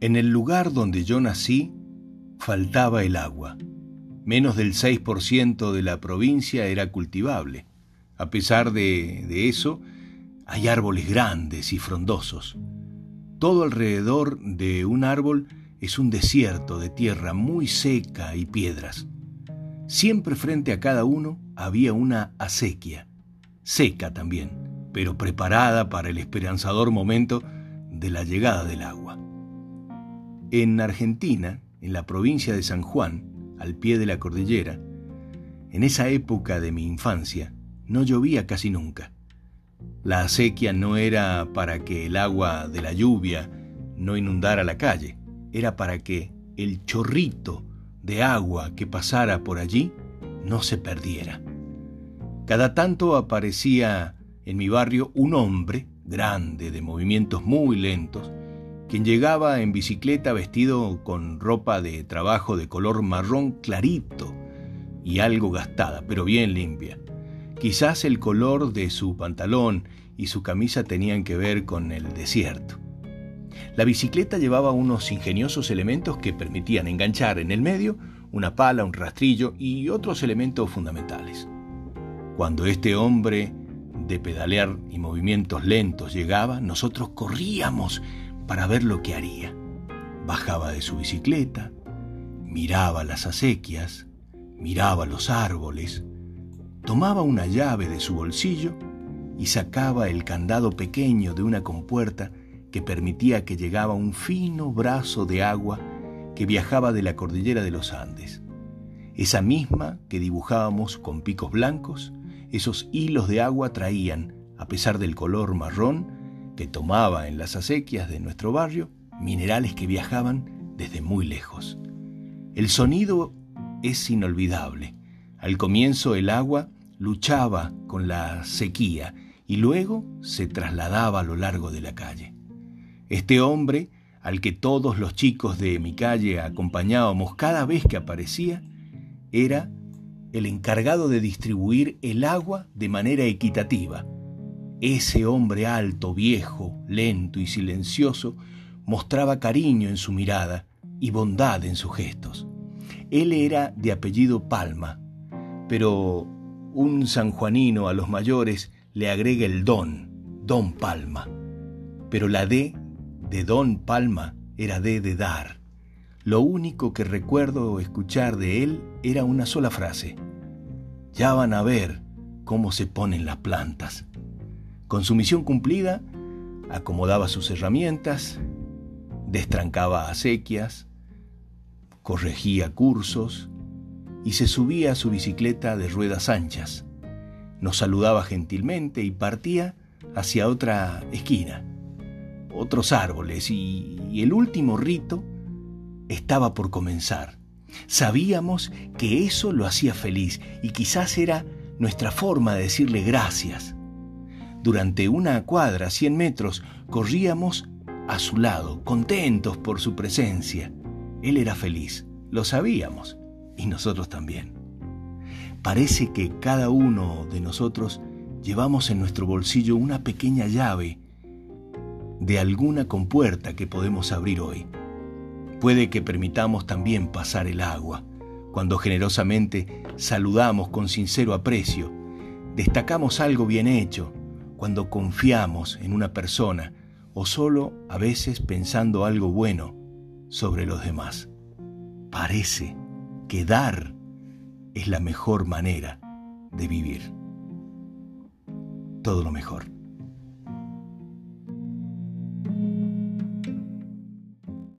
En el lugar donde yo nací faltaba el agua. Menos del 6% de la provincia era cultivable. A pesar de, de, eso, hay árboles grandes y frondosos. Todo alrededor de un árbol es un desierto de tierra muy seca y piedras. Siempre frente a cada uno había una acequia, seca también, pero preparada para el esperanzador momento de la llegada del agua. En Argentina, en la provincia de San Juan, al pie de la cordillera, en esa época de mi infancia, no llovía casi nunca. La acequia no era para que el agua de la lluvia no inundara la calle, era para que el chorrito de agua que pasara por allí no se perdiera. Cada tanto aparecía en mi barrio un hombre grande, de movimientos muy lentos, quien llegaba en bicicleta vestido con ropa de trabajo de color marrón clarito y algo gastada, pero bien limpia. Quizás el color de su pantalón y su camisa tenían que ver con el desierto. La bicicleta llevaba unos ingeniosos elementos que permitían enganchar en el medio una pala, un rastrillo y otros elementos fundamentales. Cuando este hombre de pedalear y movimientos lentos llegaba, nosotros corríamos para ver lo que haría. Bajaba de su bicicleta, miraba las acequias, miraba los árboles, tomaba una llave de su bolsillo y sacaba el candado pequeño de una compuerta que permitía que llegaba un fino brazo de agua que viajaba de la cordillera de los Andes. Esa misma que dibujábamos con picos blancos, esos hilos de agua traían, a pesar del color marrón, que tomaba en las acequias de nuestro barrio minerales que viajaban desde muy lejos. El sonido es inolvidable. Al comienzo el agua luchaba con la sequía y luego se trasladaba a lo largo de la calle. Este hombre, al que todos los chicos de mi calle acompañábamos cada vez que aparecía, era el encargado de distribuir el agua de manera equitativa ese hombre alto, viejo, lento y silencioso mostraba cariño en su mirada y bondad en sus gestos. Él era de apellido Palma, pero un sanjuanino a los mayores le agrega el don, don Palma. Pero la D de don Palma era D de dar. Lo único que recuerdo escuchar de él era una sola frase. Ya van a ver cómo se ponen las plantas. Con su misión cumplida, acomodaba sus herramientas, destrancaba acequias, corregía cursos y se subía a su bicicleta de ruedas anchas. Nos saludaba gentilmente y partía hacia otra esquina, otros árboles y, y el último rito estaba por comenzar. Sabíamos que eso lo hacía feliz y quizás era nuestra forma de decirle gracias durante una cuadra, cien metros, corríamos a su lado, contentos por su presencia. Él era feliz, lo sabíamos, y nosotros también. Parece que cada uno de nosotros llevamos en nuestro bolsillo una pequeña llave de alguna compuerta que podemos abrir hoy. Puede que permitamos también pasar el agua, cuando generosamente saludamos con sincero aprecio, destacamos algo bien hecho, cuando confiamos en una persona o solo a veces pensando algo bueno sobre los demás. Parece que dar es la mejor manera de vivir. Todo lo mejor.